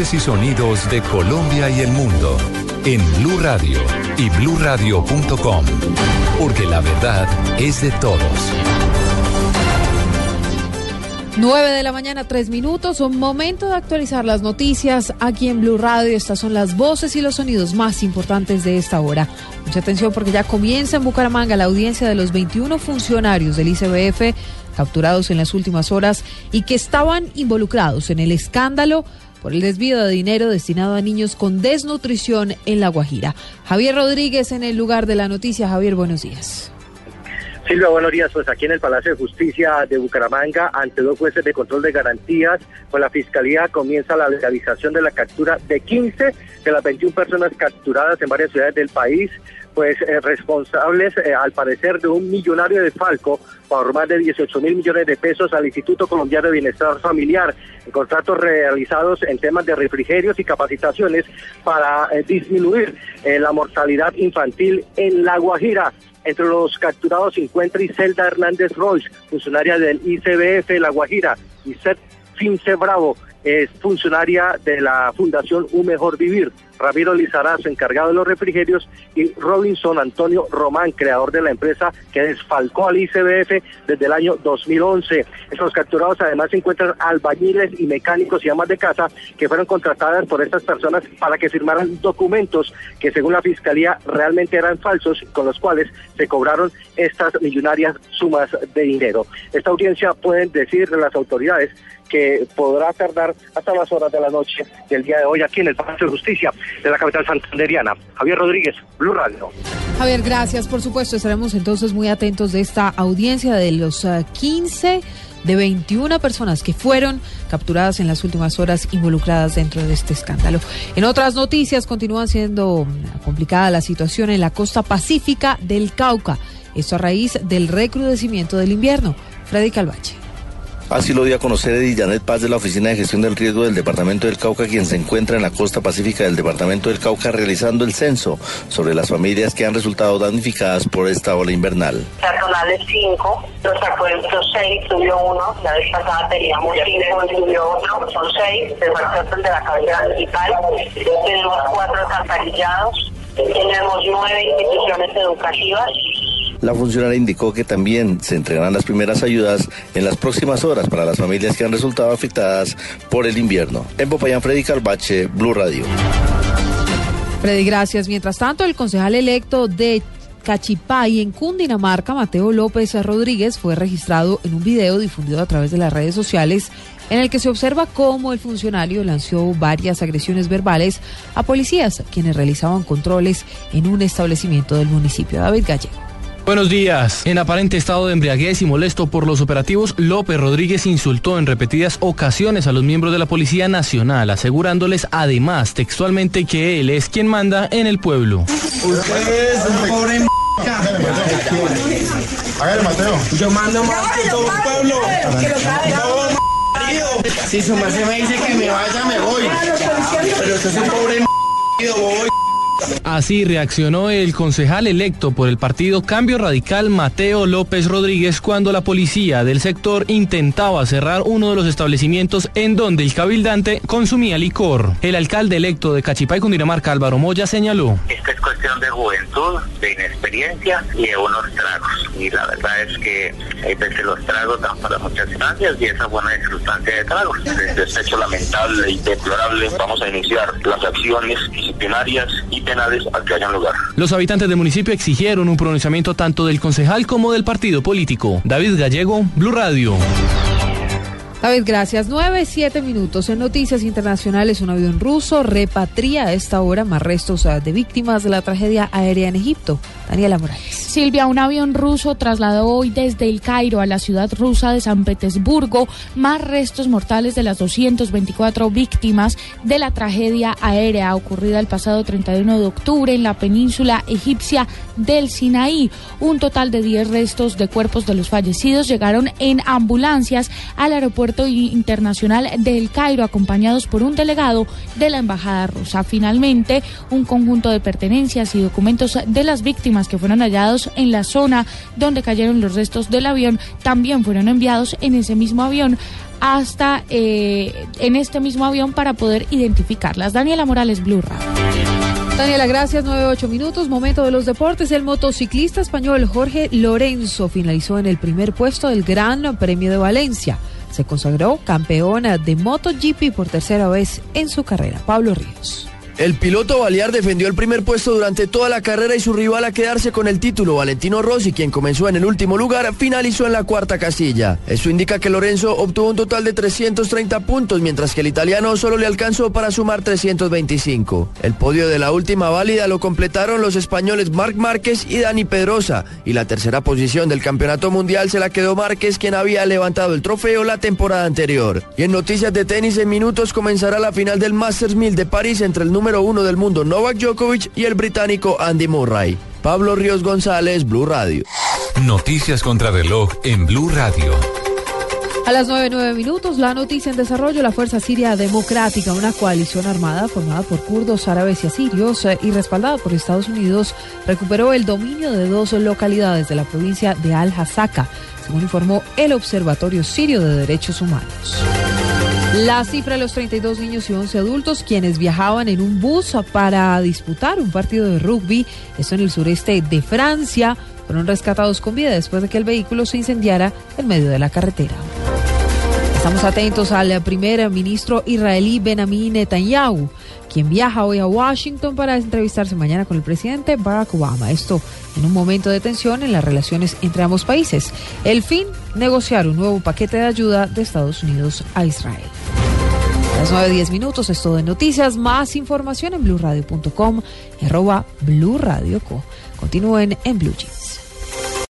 Y sonidos de Colombia y el mundo en Blue Radio y bluradio.com, porque la verdad es de todos. 9 de la mañana, 3 minutos. Un momento de actualizar las noticias aquí en Blue Radio. Estas son las voces y los sonidos más importantes de esta hora. Mucha atención porque ya comienza en Bucaramanga la audiencia de los 21 funcionarios del ICBF capturados en las últimas horas y que estaban involucrados en el escándalo por el desvío de dinero destinado a niños con desnutrición en La Guajira. Javier Rodríguez en el lugar de la noticia. Javier, buenos días. Silvia, buenos días. Pues aquí en el Palacio de Justicia de Bucaramanga, ante dos jueces de control de garantías, con la Fiscalía comienza la legalización de la captura de 15 de las 21 personas capturadas en varias ciudades del país, pues eh, responsables, eh, al parecer, de un millonario de Falco por más de 18 mil millones de pesos al Instituto Colombiano de Bienestar Familiar, en contratos realizados en temas de refrigerios y capacitaciones para eh, disminuir la mortalidad infantil en La Guajira. Entre los capturados se encuentra Iselda Hernández Royce, funcionaria del ICBF La Guajira, y Seth Fince Bravo, es funcionaria de la Fundación Un Mejor Vivir. Ramiro Lizarazo, encargado de los refrigerios, y Robinson Antonio Román, creador de la empresa que desfalcó al ICBF desde el año 2011. Estos capturados además se encuentran albañiles y mecánicos y amas de casa que fueron contratadas por estas personas para que firmaran documentos que según la Fiscalía realmente eran falsos, con los cuales se cobraron estas millonarias sumas de dinero. Esta audiencia pueden decir las autoridades que podrá tardar hasta las horas de la noche del día de hoy aquí en el Palacio de Justicia de la capital santanderiana. Javier Rodríguez, Blue Radio. Javier, gracias. Por supuesto, estaremos entonces muy atentos de esta audiencia de los 15 eh, de 21 personas que fueron capturadas en las últimas horas involucradas dentro de este escándalo. En otras noticias, continúa siendo mm, complicada la situación en la costa pacífica del Cauca. Esto a raíz del recrudecimiento del invierno. Freddy Calvache. Así lo dio a conocer Edith Janet Paz de la Oficina de Gestión del Riesgo del Departamento del Cauca, quien se encuentra en la costa pacífica del Departamento del Cauca realizando el censo sobre las familias que han resultado damnificadas por esta ola invernal. Personales 5, los acuerdos 6, subió uno, la vez pasada teníamos 5, subió otro, son 6, se fue de la cabeza municipal, tenemos 4 alcantarillados, tenemos 9 instituciones educativas, la funcionaria indicó que también se entregarán las primeras ayudas en las próximas horas para las familias que han resultado afectadas por el invierno. En Popayán, Freddy Calvache, Blue Radio. Freddy, gracias. Mientras tanto, el concejal electo de Cachipay en Cundinamarca, Mateo López Rodríguez, fue registrado en un video difundido a través de las redes sociales en el que se observa cómo el funcionario lanzó varias agresiones verbales a policías, quienes realizaban controles en un establecimiento del municipio. David Gallego. Buenos días. En aparente estado de embriaguez y molesto por los operativos, López Rodríguez insultó en repetidas ocasiones a los miembros de la Policía Nacional, asegurándoles además textualmente que él es quien manda en el pueblo. Usted pobre Mateo. Yo mando más que todo el pueblo. Si su merced me dice que me vaya, me voy. Pero usted es un pobre voy. Así reaccionó el concejal electo por el partido Cambio Radical Mateo López Rodríguez cuando la policía del sector intentaba cerrar uno de los establecimientos en donde el cabildante consumía licor. El alcalde electo de Cachipay, Cundinamarca, Álvaro Moya, señaló. Esta es cuestión de juventud, de inexperiencia y de unos tragos. Y la verdad es que hay veces los tragos dan para muchas instancias y esa buena circunstancia de tragos. Desde este hecho lamentable y deplorable vamos a iniciar las acciones disciplinarias y los habitantes del municipio exigieron un pronunciamiento tanto del concejal como del partido político. David Gallego, Blue Radio. David, gracias. Nueve, siete minutos. En noticias internacionales, un avión ruso repatria a esta hora más restos ah, de víctimas de la tragedia aérea en Egipto. Daniela Morales. Silvia, un avión ruso trasladó hoy desde el Cairo a la ciudad rusa de San Petersburgo más restos mortales de las 224 víctimas de la tragedia aérea ocurrida el pasado 31 de octubre en la península egipcia del Sinaí. Un total de 10 restos de cuerpos de los fallecidos llegaron en ambulancias al aeropuerto aeropuerto internacional del Cairo, acompañados por un delegado de la embajada rusa. Finalmente, un conjunto de pertenencias y documentos de las víctimas que fueron hallados en la zona donde cayeron los restos del avión también fueron enviados en ese mismo avión hasta eh, en este mismo avión para poder identificarlas. Daniela Morales, Blue Daniela, gracias. 9-8 minutos. Momento de los deportes. El motociclista español Jorge Lorenzo finalizó en el primer puesto del Gran Premio de Valencia. Se consagró campeona de MotoGP por tercera vez en su carrera. Pablo Ríos. El piloto Balear defendió el primer puesto durante toda la carrera y su rival a quedarse con el título, Valentino Rossi, quien comenzó en el último lugar, finalizó en la cuarta casilla. Eso indica que Lorenzo obtuvo un total de 330 puntos, mientras que el italiano solo le alcanzó para sumar 325. El podio de la última válida lo completaron los españoles Marc Márquez y Dani Pedrosa, y la tercera posición del campeonato mundial se la quedó Márquez, quien había levantado el trofeo la temporada anterior. Y en noticias de tenis en minutos comenzará la final del Masters 1000 de París entre el número uno del mundo Novak Djokovic y el británico Andy Murray. Pablo Ríos González, Blue Radio. Noticias contra reloj en Blue Radio. A las 9.9 minutos, la noticia en desarrollo, la Fuerza Siria Democrática, una coalición armada formada por kurdos, árabes y asirios eh, y respaldada por Estados Unidos, recuperó el dominio de dos localidades de la provincia de Al-Hasaka, según informó el Observatorio Sirio de Derechos Humanos. La cifra de los 32 niños y 11 adultos quienes viajaban en un bus para disputar un partido de rugby, esto en el sureste de Francia, fueron rescatados con vida después de que el vehículo se incendiara en medio de la carretera. Estamos atentos al primer ministro israelí Benjamin Netanyahu, quien viaja hoy a Washington para entrevistarse mañana con el presidente Barack Obama. Esto en un momento de tensión en las relaciones entre ambos países. El fin, negociar un nuevo paquete de ayuda de Estados Unidos a Israel. A las 9.10 minutos es todo de noticias. Más información en blurradio.com y arroba blurradioco. Continúen en Blue Jeans.